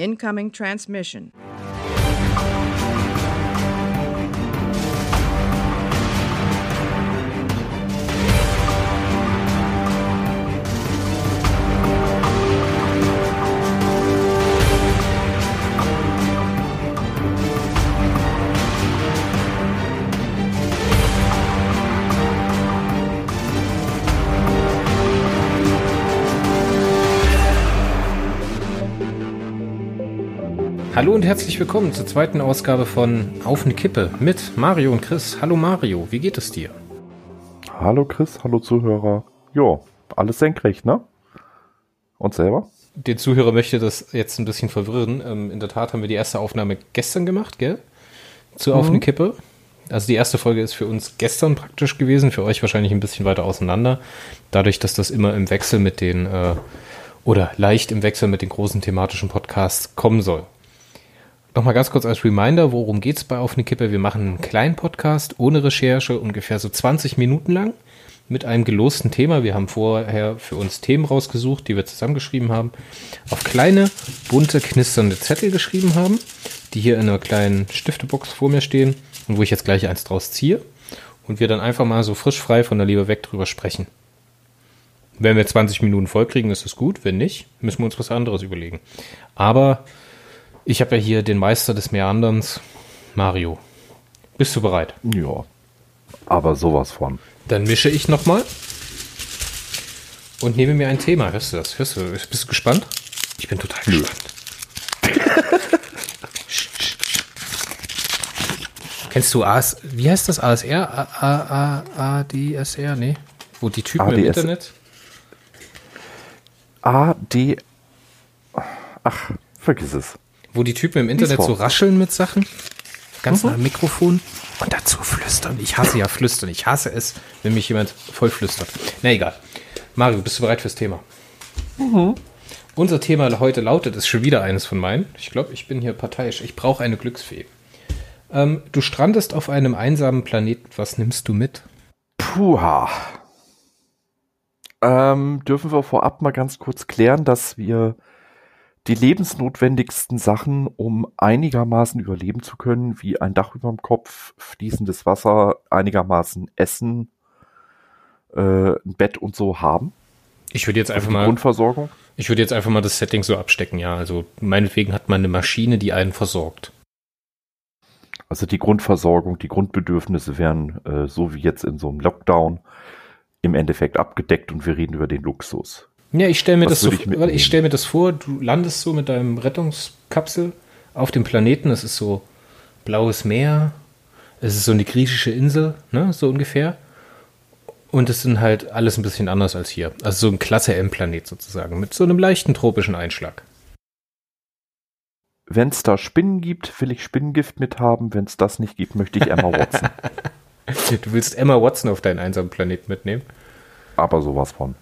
Incoming transmission. Hallo und herzlich willkommen zur zweiten Ausgabe von Auf eine Kippe mit Mario und Chris. Hallo Mario, wie geht es dir? Hallo Chris, hallo Zuhörer. Jo, alles senkrecht, ne? Und selber? Den Zuhörer möchte das jetzt ein bisschen verwirren. Ähm, in der Tat haben wir die erste Aufnahme gestern gemacht, gell? Zu Auf eine Mhm. Kippe. Also die erste Folge ist für uns gestern praktisch gewesen, für euch wahrscheinlich ein bisschen weiter auseinander. Dadurch, dass das immer im Wechsel mit den, äh, oder leicht im Wechsel mit den großen thematischen Podcasts kommen soll. Nochmal ganz kurz als Reminder, worum geht's bei Auf eine Kippe? Wir machen einen kleinen Podcast ohne Recherche, ungefähr so 20 Minuten lang, mit einem gelosten Thema. Wir haben vorher für uns Themen rausgesucht, die wir zusammengeschrieben haben, auf kleine, bunte, knisternde Zettel geschrieben haben, die hier in einer kleinen Stiftebox vor mir stehen und wo ich jetzt gleich eins draus ziehe und wir dann einfach mal so frisch frei von der Leber weg drüber sprechen. Wenn wir 20 Minuten voll kriegen, ist es gut. Wenn nicht, müssen wir uns was anderes überlegen. Aber ich habe ja hier den Meister des Meanderns, Mario. Bist du bereit? Ja. Aber sowas von. Dann mische ich nochmal und nehme mir ein Thema. Hörst du das? Hörst du? Bist du gespannt? Ich bin total Nö. gespannt. Kennst du AS, wie heißt das? ASR? A, A, A, ADSR? Nee. Wo die Typen im ADS. Internet? A, D. Ach, vergiss es. Wo die Typen im Internet so rascheln mit Sachen. Ganz nah am Mikrofon. Und dazu flüstern. Ich hasse ja flüstern. Ich hasse es, wenn mich jemand voll flüstert. Na egal. Mario, bist du bereit fürs Thema? Unser Thema heute lautet, ist schon wieder eines von meinen. Ich glaube, ich bin hier parteiisch. Ich brauche eine Glücksfee. Ähm, du strandest auf einem einsamen Planeten. Was nimmst du mit? Puha. Ähm, dürfen wir vorab mal ganz kurz klären, dass wir die lebensnotwendigsten Sachen, um einigermaßen überleben zu können, wie ein Dach über dem Kopf, fließendes Wasser, einigermaßen Essen, äh, ein Bett und so haben? Ich würde jetzt einfach Die mal, Grundversorgung? ich würde jetzt einfach mal das Setting so abstecken. Ja, also meinetwegen hat man eine Maschine, die einen versorgt. Also die Grundversorgung, die Grundbedürfnisse werden äh, so wie jetzt in so einem Lockdown im Endeffekt abgedeckt und wir reden über den Luxus. Ja, ich stelle mir, das so, ich ich stell mir das vor, du landest so mit deinem Rettungskapsel auf dem Planeten, es ist so blaues Meer, es ist so eine griechische Insel, ne, so ungefähr. Und es sind halt alles ein bisschen anders als hier. Also so ein Klasse M-Planet sozusagen, mit so einem leichten tropischen Einschlag. Wenn es da Spinnen gibt, will ich Spinnengift mithaben. Wenn es das nicht gibt, möchte ich Emma Watson. Du willst Emma Watson auf deinen einsamen Planeten mitnehmen? Aber sowas von.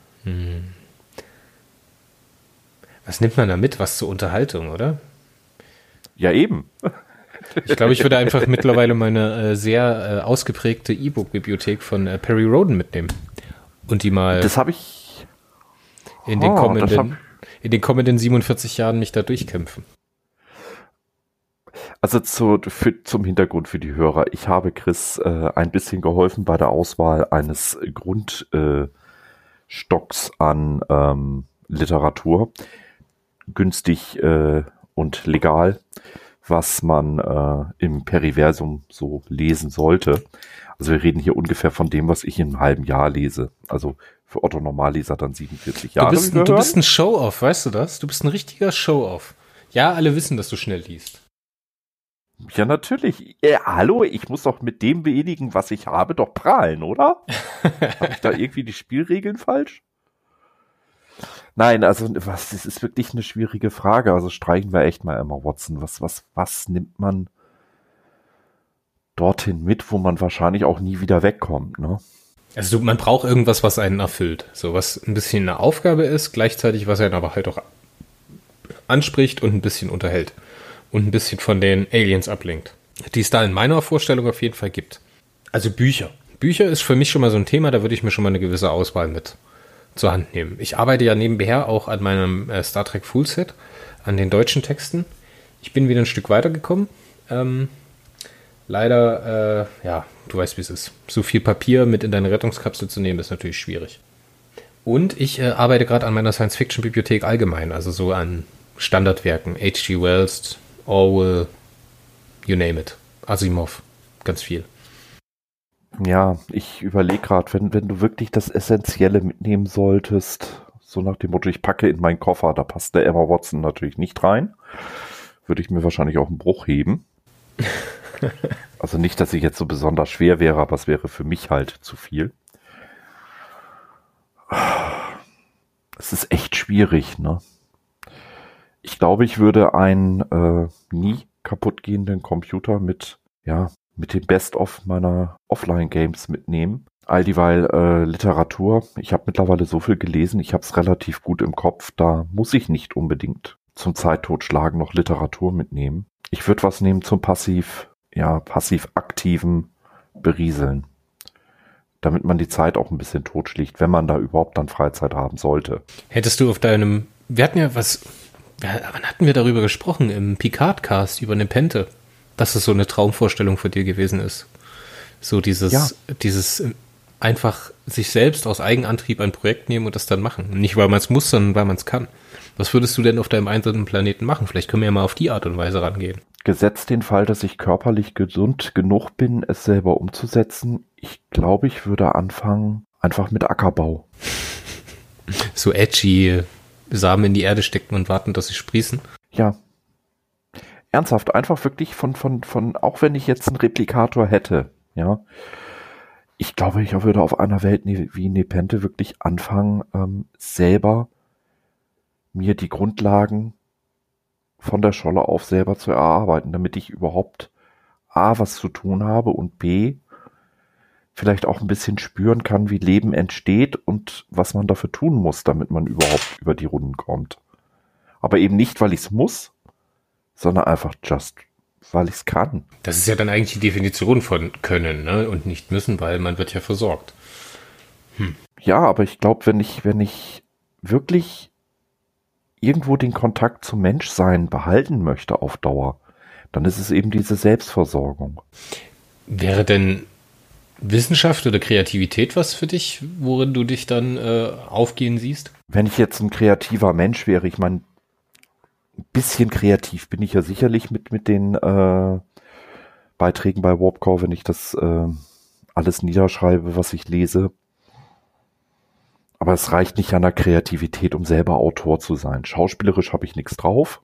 Was nimmt man da mit? Was zur Unterhaltung, oder? Ja, eben. Ich glaube, ich würde einfach mittlerweile meine äh, sehr äh, ausgeprägte E-Book-Bibliothek von äh, Perry Roden mitnehmen. Und die mal Das habe ich. in, den das kommenden, hab- in den kommenden 47 Jahren mich da durchkämpfen. Also zu, für, zum Hintergrund für die Hörer. Ich habe Chris äh, ein bisschen geholfen bei der Auswahl eines Grundstocks äh, an ähm, Literatur. Günstig äh, und legal, was man äh, im Periversum so lesen sollte. Also wir reden hier ungefähr von dem, was ich in einem halben Jahr lese. Also für Otto Normalleser dann 47 Jahre. Du bist, du bist ein Show-Off, weißt du das? Du bist ein richtiger Show-Off. Ja, alle wissen, dass du schnell liest. Ja, natürlich. Äh, hallo, ich muss doch mit dem wenigen, was ich habe, doch prahlen, oder? habe ich da irgendwie die Spielregeln falsch? Nein, also was, das ist wirklich eine schwierige Frage. Also streichen wir echt mal Emma Watson. Was, was, was nimmt man dorthin mit, wo man wahrscheinlich auch nie wieder wegkommt, ne? Also man braucht irgendwas, was einen erfüllt. So was ein bisschen eine Aufgabe ist, gleichzeitig was einen aber halt auch anspricht und ein bisschen unterhält. Und ein bisschen von den Aliens ablenkt. Die es da in meiner Vorstellung auf jeden Fall gibt. Also Bücher. Bücher ist für mich schon mal so ein Thema, da würde ich mir schon mal eine gewisse Auswahl mit zur Hand nehmen. Ich arbeite ja nebenher auch an meinem äh, Star Trek Full Set, an den deutschen Texten. Ich bin wieder ein Stück weitergekommen. Ähm, leider, äh, ja, du weißt, wie es ist. So viel Papier mit in deine Rettungskapsel zu nehmen, ist natürlich schwierig. Und ich äh, arbeite gerade an meiner Science-Fiction-Bibliothek allgemein, also so an Standardwerken. H.G. Wells, Orwell, you name it. Asimov, ganz viel. Ja, ich überlege gerade, wenn, wenn du wirklich das Essentielle mitnehmen solltest, so nach dem Motto, ich packe in meinen Koffer, da passt der Emma Watson natürlich nicht rein, würde ich mir wahrscheinlich auch einen Bruch heben. also nicht, dass ich jetzt so besonders schwer wäre, aber es wäre für mich halt zu viel. Es ist echt schwierig, ne? Ich glaube, ich würde einen äh, nie kaputtgehenden Computer mit, ja, mit dem Best-of meiner Offline-Games mitnehmen. All dieweil äh, Literatur. Ich habe mittlerweile so viel gelesen, ich habe es relativ gut im Kopf. Da muss ich nicht unbedingt zum Zeittotschlagen noch Literatur mitnehmen. Ich würde was nehmen zum passiv, ja, passiv-aktiven Berieseln. Damit man die Zeit auch ein bisschen totschlicht, wenn man da überhaupt dann Freizeit haben sollte. Hättest du auf deinem, wir hatten ja was, wann hatten wir darüber gesprochen? Im Picard-Cast über Nepente dass es so eine Traumvorstellung für dir gewesen ist. So dieses, ja. dieses äh, einfach sich selbst aus Eigenantrieb ein Projekt nehmen und das dann machen. Nicht, weil man es muss, sondern weil man es kann. Was würdest du denn auf deinem einzelnen Planeten machen? Vielleicht können wir ja mal auf die Art und Weise rangehen. Gesetzt den Fall, dass ich körperlich gesund genug bin, es selber umzusetzen, ich glaube, ich würde anfangen einfach mit Ackerbau. So edgy Samen in die Erde stecken und warten, dass sie sprießen. Ja, ernsthaft, einfach wirklich von, von, von, auch wenn ich jetzt einen Replikator hätte, ja, ich glaube, ich würde auf einer Welt wie Nepente wirklich anfangen, ähm, selber mir die Grundlagen von der Scholle auf selber zu erarbeiten, damit ich überhaupt A, was zu tun habe und B, vielleicht auch ein bisschen spüren kann, wie Leben entsteht und was man dafür tun muss, damit man überhaupt über die Runden kommt. Aber eben nicht, weil ich es muss, sondern einfach just, weil ich es kann. Das ist ja dann eigentlich die Definition von können ne? und nicht müssen, weil man wird ja versorgt. Hm. Ja, aber ich glaube, wenn ich, wenn ich wirklich irgendwo den Kontakt zum Menschsein behalten möchte auf Dauer, dann ist es eben diese Selbstversorgung. Wäre denn Wissenschaft oder Kreativität was für dich, worin du dich dann äh, aufgehen siehst? Wenn ich jetzt ein kreativer Mensch wäre, ich meine, ein bisschen kreativ bin ich ja sicherlich mit, mit den äh, Beiträgen bei Warpcore, wenn ich das äh, alles niederschreibe, was ich lese. Aber es reicht nicht an der Kreativität, um selber Autor zu sein. Schauspielerisch habe ich nichts drauf.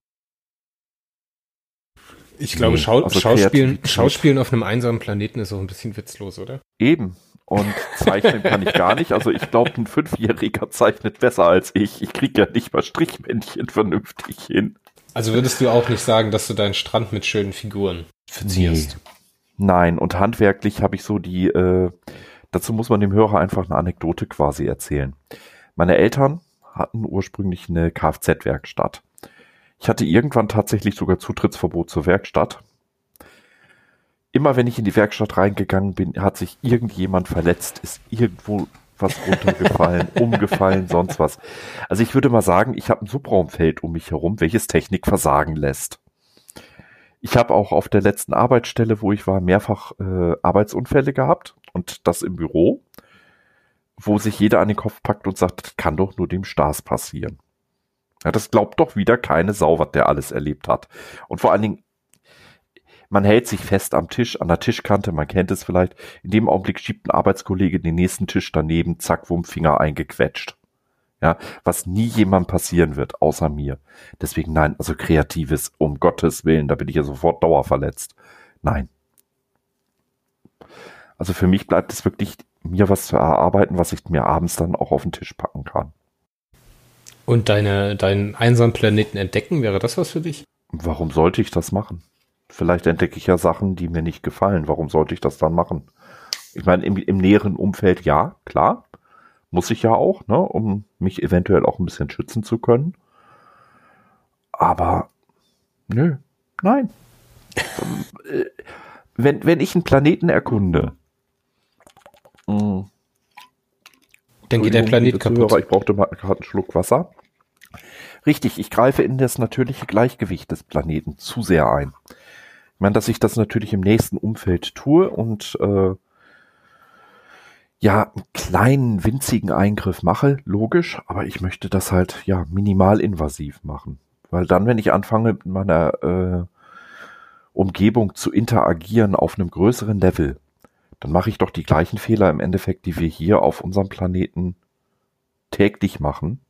Ich glaube, Schau also Schauspielen, Schauspielen auf einem einsamen Planeten ist auch ein bisschen witzlos, oder? Eben. Und zeichnen kann ich gar nicht. Also ich glaube, ein Fünfjähriger zeichnet besser als ich. Ich kriege ja nicht mal Strichmännchen vernünftig hin. Also würdest du auch nicht sagen, dass du deinen Strand mit schönen Figuren verzierst? Nee. Nein, und handwerklich habe ich so die, äh, dazu muss man dem Hörer einfach eine Anekdote quasi erzählen. Meine Eltern hatten ursprünglich eine Kfz-Werkstatt. Ich hatte irgendwann tatsächlich sogar Zutrittsverbot zur Werkstatt. Immer wenn ich in die Werkstatt reingegangen bin, hat sich irgendjemand verletzt, ist irgendwo was runtergefallen, umgefallen, sonst was. Also ich würde mal sagen, ich habe ein Subraumfeld um mich herum, welches Technik versagen lässt. Ich habe auch auf der letzten Arbeitsstelle, wo ich war, mehrfach äh, Arbeitsunfälle gehabt und das im Büro, wo sich jeder an den Kopf packt und sagt, das kann doch nur dem Stars passieren. Ja, das glaubt doch wieder keine Sau, was der alles erlebt hat. Und vor allen Dingen, man hält sich fest am Tisch, an der Tischkante, man kennt es vielleicht. In dem Augenblick schiebt ein Arbeitskollege den nächsten Tisch daneben, zack, wumm, Finger eingequetscht. Ja, was nie jemandem passieren wird, außer mir. Deswegen nein, also kreatives, um Gottes Willen, da bin ich ja sofort dauerverletzt. Nein. Also für mich bleibt es wirklich, mir was zu erarbeiten, was ich mir abends dann auch auf den Tisch packen kann. Und deine, deinen einsamen Planeten entdecken, wäre das was für dich? Warum sollte ich das machen? Vielleicht entdecke ich ja Sachen, die mir nicht gefallen. Warum sollte ich das dann machen? Ich meine, im, im näheren Umfeld ja, klar. Muss ich ja auch, ne, um mich eventuell auch ein bisschen schützen zu können. Aber nö, nein. Äh, wenn, wenn ich einen Planeten erkunde, mh, hm. dann geht der Planet kaputt. Zuhörer, ich brauchte mal gerade einen Schluck Wasser. Richtig, ich greife in das natürliche Gleichgewicht des Planeten zu sehr ein. Ich meine, dass ich das natürlich im nächsten Umfeld tue und äh, ja, einen kleinen, winzigen Eingriff mache, logisch, aber ich möchte das halt ja minimal invasiv machen. Weil dann, wenn ich anfange, mit meiner äh, Umgebung zu interagieren auf einem größeren Level, dann mache ich doch die gleichen Fehler im Endeffekt, die wir hier auf unserem Planeten täglich machen.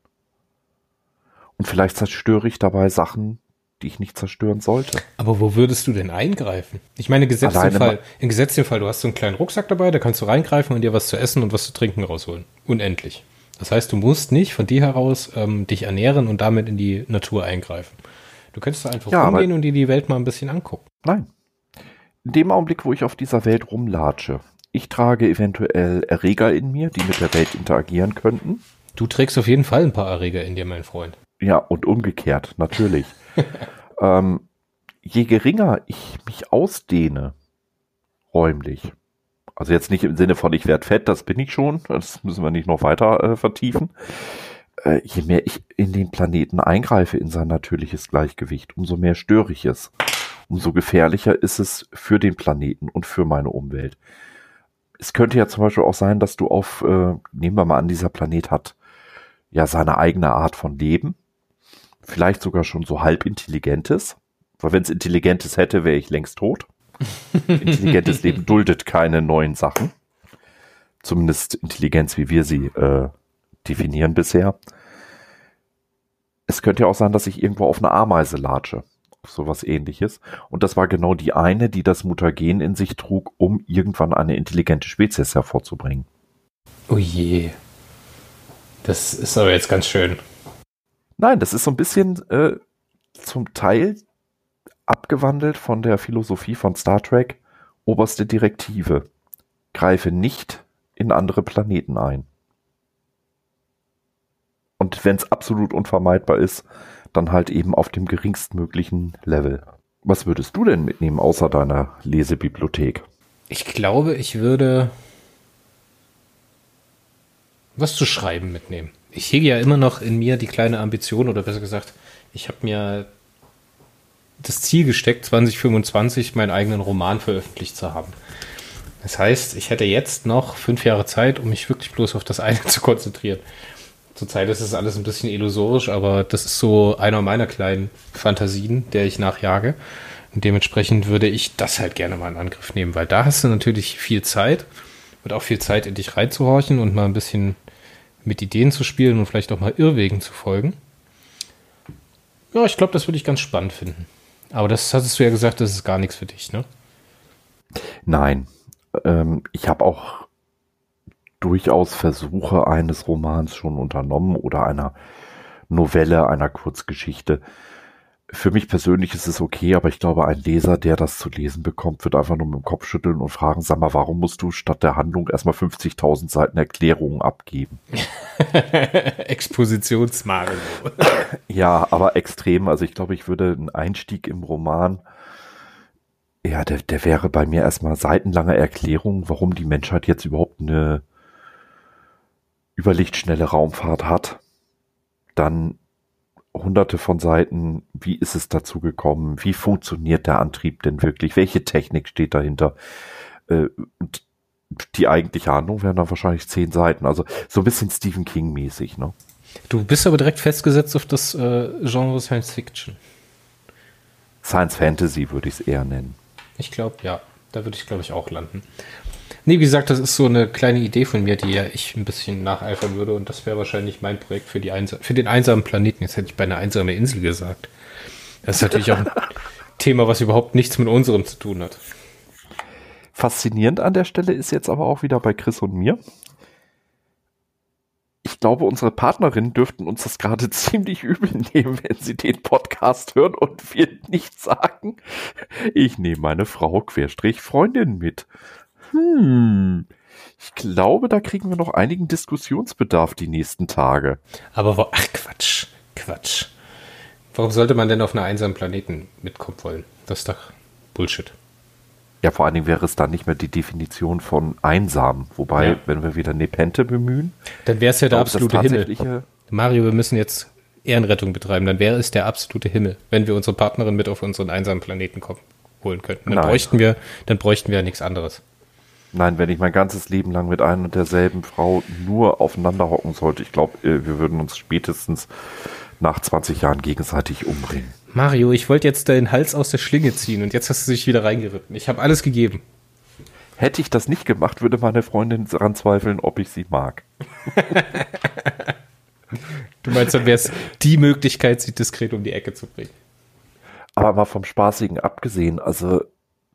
Und vielleicht zerstöre ich dabei Sachen, die ich nicht zerstören sollte. Aber wo würdest du denn eingreifen? Ich meine, gesetzt im Fall, im gesetzten Fall, du hast so einen kleinen Rucksack dabei, da kannst du reingreifen und dir was zu essen und was zu trinken rausholen. Unendlich. Das heißt, du musst nicht von dir heraus ähm, dich ernähren und damit in die Natur eingreifen. Du könntest da einfach ja, rumgehen und dir die Welt mal ein bisschen angucken. Nein. In dem Augenblick, wo ich auf dieser Welt rumlatsche, ich trage eventuell Erreger in mir, die mit der Welt interagieren könnten. Du trägst auf jeden Fall ein paar Erreger in dir, mein Freund. Ja, und umgekehrt, natürlich. ähm, je geringer ich mich ausdehne, räumlich, also jetzt nicht im Sinne von ich werde fett, das bin ich schon, das müssen wir nicht noch weiter äh, vertiefen. Äh, je mehr ich in den Planeten eingreife in sein natürliches Gleichgewicht, umso mehr störe ich es. Umso gefährlicher ist es für den Planeten und für meine Umwelt. Es könnte ja zum Beispiel auch sein, dass du auf, äh, nehmen wir mal an, dieser Planet hat ja seine eigene Art von Leben vielleicht sogar schon so halb intelligentes. Weil wenn es intelligentes hätte, wäre ich längst tot. Intelligentes Leben duldet keine neuen Sachen. Zumindest Intelligenz, wie wir sie äh, definieren bisher. Es könnte ja auch sein, dass ich irgendwo auf eine Ameise latsche. Auf sowas ähnliches. Und das war genau die eine, die das Mutagen in sich trug, um irgendwann eine intelligente Spezies hervorzubringen. Oh je. Das ist aber jetzt ganz schön. Nein, das ist so ein bisschen äh, zum Teil abgewandelt von der Philosophie von Star Trek. Oberste Direktive. Greife nicht in andere Planeten ein. Und wenn es absolut unvermeidbar ist, dann halt eben auf dem geringstmöglichen Level. Was würdest du denn mitnehmen außer deiner Lesebibliothek? Ich glaube, ich würde was zu schreiben mitnehmen ich hege ja immer noch in mir die kleine Ambition, oder besser gesagt, ich habe mir das Ziel gesteckt, 2025 meinen eigenen Roman veröffentlicht zu haben. Das heißt, ich hätte jetzt noch fünf Jahre Zeit, um mich wirklich bloß auf das eine zu konzentrieren. Zurzeit ist es alles ein bisschen illusorisch, aber das ist so einer meiner kleinen Fantasien, der ich nachjage. Und dementsprechend würde ich das halt gerne mal in Angriff nehmen, weil da hast du natürlich viel Zeit und auch viel Zeit in dich reinzuhorchen und mal ein bisschen mit Ideen zu spielen und vielleicht auch mal Irrwegen zu folgen. Ja, ich glaube, das würde ich ganz spannend finden. Aber das hattest du ja gesagt, das ist gar nichts für dich, ne? Nein. Ähm, ich habe auch durchaus Versuche eines Romans schon unternommen oder einer Novelle, einer Kurzgeschichte für mich persönlich ist es okay, aber ich glaube, ein Leser, der das zu lesen bekommt, wird einfach nur mit dem Kopf schütteln und fragen, sag mal, warum musst du statt der Handlung erstmal 50.000 Seiten Erklärungen abgeben? Expositionsmangel. ja, aber extrem. Also ich glaube, ich würde einen Einstieg im Roman, ja, der, der wäre bei mir erstmal seitenlange Erklärung, warum die Menschheit jetzt überhaupt eine überlichtschnelle Raumfahrt hat. Dann hunderte von Seiten, wie ist es dazu gekommen, wie funktioniert der Antrieb denn wirklich, welche Technik steht dahinter. Äh, die eigentliche Handlung wären dann wahrscheinlich zehn Seiten, also so ein bisschen Stephen King mäßig. Ne? Du bist aber direkt festgesetzt auf das äh, Genre Science Fiction. Science Fantasy würde ich es eher nennen. Ich glaube, ja, da würde ich glaube ich auch landen. Nee, wie gesagt, das ist so eine kleine Idee von mir, die ja ich ein bisschen nacheifern würde und das wäre wahrscheinlich mein Projekt für, die für den einsamen Planeten. Jetzt hätte ich bei einer einsamen Insel gesagt. Das ist natürlich auch ein Thema, was überhaupt nichts mit unserem zu tun hat. Faszinierend an der Stelle ist jetzt aber auch wieder bei Chris und mir. Ich glaube, unsere Partnerinnen dürften uns das gerade ziemlich übel nehmen, wenn sie den Podcast hören und wir nicht sagen. Ich nehme meine Frau Querstrich Freundin mit. Hm. Ich glaube, da kriegen wir noch einigen Diskussionsbedarf die nächsten Tage. Aber ach Quatsch, Quatsch. Warum sollte man denn auf einer einsamen Planeten mitkommen wollen? Das ist doch Bullshit. Ja, vor allen Dingen wäre es dann nicht mehr die Definition von einsam. Wobei, ja. wenn wir wieder Nepente bemühen, dann wäre es ja der absolute Himmel. Mario, wir müssen jetzt Ehrenrettung betreiben, dann wäre es der absolute Himmel, wenn wir unsere Partnerin mit auf unseren einsamen Planeten kommen, holen könnten. Dann Nein. bräuchten wir, dann bräuchten wir ja nichts anderes. Nein, wenn ich mein ganzes Leben lang mit einer und derselben Frau nur aufeinander hocken sollte, ich glaube, äh, wir würden uns spätestens nach 20 Jahren gegenseitig umbringen. Mario, ich wollte jetzt deinen Hals aus der Schlinge ziehen und jetzt hast du dich wieder reingeritten. Ich habe alles gegeben. Hätte ich das nicht gemacht, würde meine Freundin daran zweifeln, ob ich sie mag. du meinst, dann wäre es die Möglichkeit, sie diskret um die Ecke zu bringen. Aber mal vom Spaßigen abgesehen, also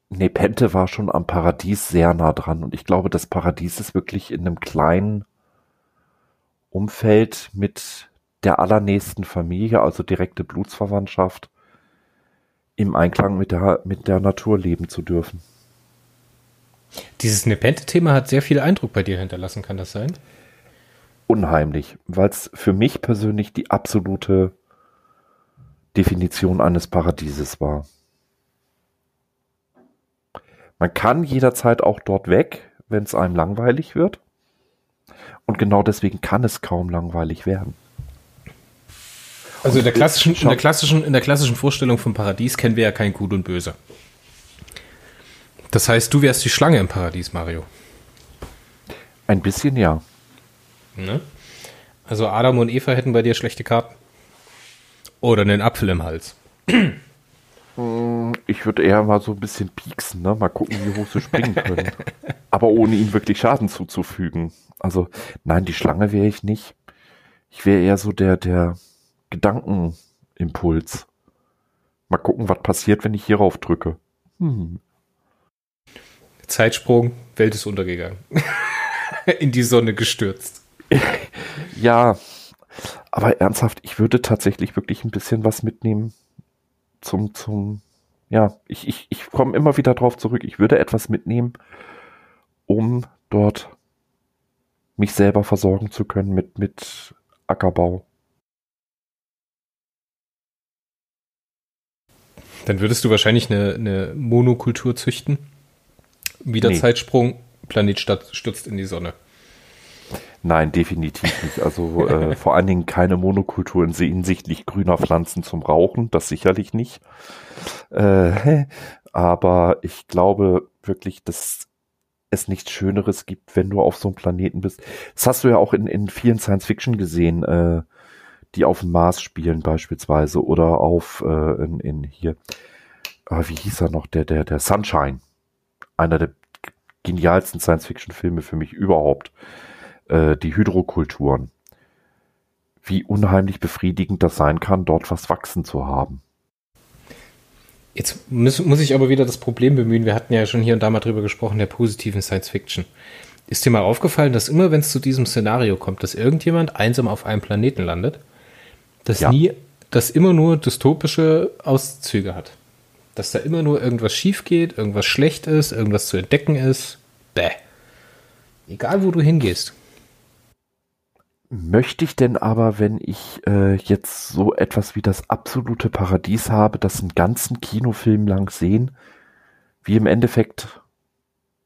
Nepente war schon am Paradies sehr nah dran und ich glaube, das Paradies ist wirklich in einem kleinen Umfeld mit der allernächsten Familie, also direkte Blutsverwandtschaft, im Einklang mit der, mit der Natur leben zu dürfen. Dieses Nepente-Thema hat sehr viel Eindruck bei dir hinterlassen, kann das sein? Unheimlich, weil es für mich persönlich die absolute Definition eines Paradieses war. Man kann jederzeit auch dort weg, wenn es einem langweilig wird. Und genau deswegen kann es kaum langweilig werden. Also in der klassischen, in der klassischen, in der klassischen Vorstellung vom Paradies kennen wir ja kein Gut und Böse. Das heißt, du wärst die Schlange im Paradies, Mario. Ein bisschen ja. Ne? Also Adam und Eva hätten bei dir schlechte Karten. Oder einen Apfel im Hals. Ich würde eher mal so ein bisschen pieksen, ne? Mal gucken, wie hoch sie springen können. Aber ohne ihnen wirklich Schaden zuzufügen. Also, nein, die Schlange wäre ich nicht. Ich wäre eher so der, der, Gedankenimpuls. Mal gucken, was passiert, wenn ich hierauf drücke. Hm. Zeitsprung, Welt ist untergegangen. In die Sonne gestürzt. ja, aber ernsthaft, ich würde tatsächlich wirklich ein bisschen was mitnehmen zum, zum, ja, ich, ich, ich komme immer wieder drauf zurück. Ich würde etwas mitnehmen, um dort mich selber versorgen zu können mit, mit Ackerbau. Dann würdest du wahrscheinlich eine, eine Monokultur züchten. Wieder nee. Zeitsprung, Planet stürzt in die Sonne. Nein, definitiv nicht. Also äh, vor allen Dingen keine Monokultur hinsichtlich grüner Pflanzen zum Rauchen, das sicherlich nicht. Äh, aber ich glaube wirklich, dass es nichts Schöneres gibt, wenn du auf so einem Planeten bist. Das hast du ja auch in, in vielen Science Fiction gesehen. Äh, die auf dem Mars spielen beispielsweise oder auf äh, in, in hier, äh, wie hieß er noch, der, der, der Sunshine. Einer der genialsten Science-Fiction-Filme für mich überhaupt. Äh, die Hydrokulturen. Wie unheimlich befriedigend das sein kann, dort was wachsen zu haben. Jetzt muss, muss ich aber wieder das Problem bemühen. Wir hatten ja schon hier und da mal drüber gesprochen, der positiven Science Fiction. Ist dir mal aufgefallen, dass immer, wenn es zu diesem Szenario kommt, dass irgendjemand einsam auf einem Planeten landet, das ja. nie, das immer nur dystopische Auszüge hat. Dass da immer nur irgendwas schief geht, irgendwas schlecht ist, irgendwas zu entdecken ist. Bäh. Egal, wo du hingehst. Möchte ich denn aber, wenn ich äh, jetzt so etwas wie das absolute Paradies habe, das einen ganzen Kinofilm lang sehen, wie im Endeffekt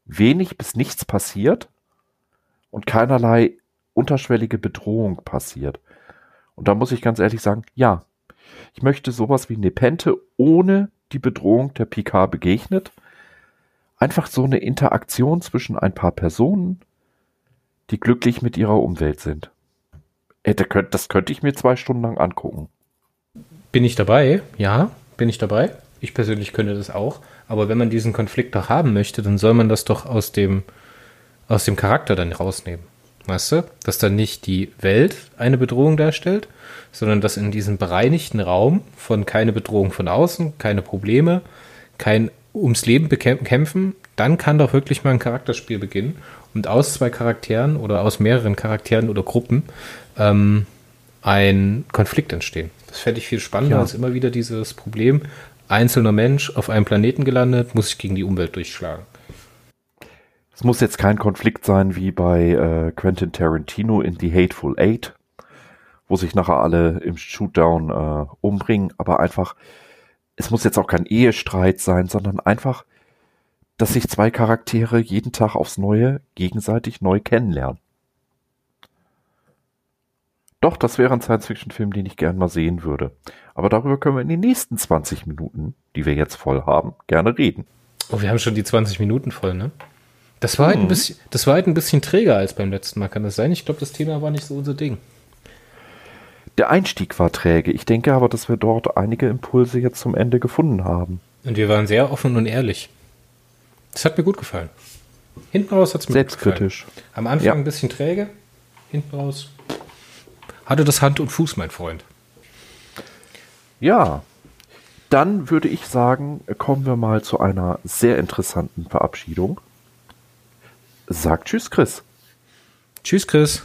wenig bis nichts passiert und keinerlei unterschwellige Bedrohung passiert? Und da muss ich ganz ehrlich sagen, ja, ich möchte sowas wie Nepente ohne die Bedrohung der PK begegnet. Einfach so eine Interaktion zwischen ein paar Personen, die glücklich mit ihrer Umwelt sind. Das könnte ich mir zwei Stunden lang angucken. Bin ich dabei? Ja, bin ich dabei. Ich persönlich könnte das auch. Aber wenn man diesen Konflikt doch haben möchte, dann soll man das doch aus dem, aus dem Charakter dann rausnehmen. Weißt du? Dass dann nicht die Welt eine Bedrohung darstellt, sondern dass in diesem bereinigten Raum von keine Bedrohung von außen, keine Probleme, kein ums Leben kämpfen, dann kann doch wirklich mal ein Charakterspiel beginnen und aus zwei Charakteren oder aus mehreren Charakteren oder Gruppen ähm, ein Konflikt entstehen. Das fände ich viel spannender ja. als immer wieder dieses Problem, einzelner Mensch auf einem Planeten gelandet, muss sich gegen die Umwelt durchschlagen. Es muss jetzt kein Konflikt sein wie bei äh, Quentin Tarantino in The Hateful Eight, wo sich nachher alle im Shootdown äh, umbringen, aber einfach, es muss jetzt auch kein Ehestreit sein, sondern einfach, dass sich zwei Charaktere jeden Tag aufs Neue gegenseitig neu kennenlernen. Doch, das wäre ein Science-Fiction-Film, den ich gern mal sehen würde. Aber darüber können wir in den nächsten 20 Minuten, die wir jetzt voll haben, gerne reden. Oh, wir haben schon die 20 Minuten voll, ne? Das war, halt ein bisschen, das war halt ein bisschen träger als beim letzten Mal, kann das sein? Ich glaube, das Thema war nicht so unser Ding. Der Einstieg war träge. Ich denke aber, dass wir dort einige Impulse jetzt zum Ende gefunden haben. Und wir waren sehr offen und ehrlich. Das hat mir gut gefallen. Hinten raus hat es mir Selbstkritisch. Gut gefallen. Am Anfang ja. ein bisschen träge, hinten raus hatte das Hand und Fuß, mein Freund. Ja, dann würde ich sagen, kommen wir mal zu einer sehr interessanten Verabschiedung. Sag Tschüss, Chris. Tschüss, Chris.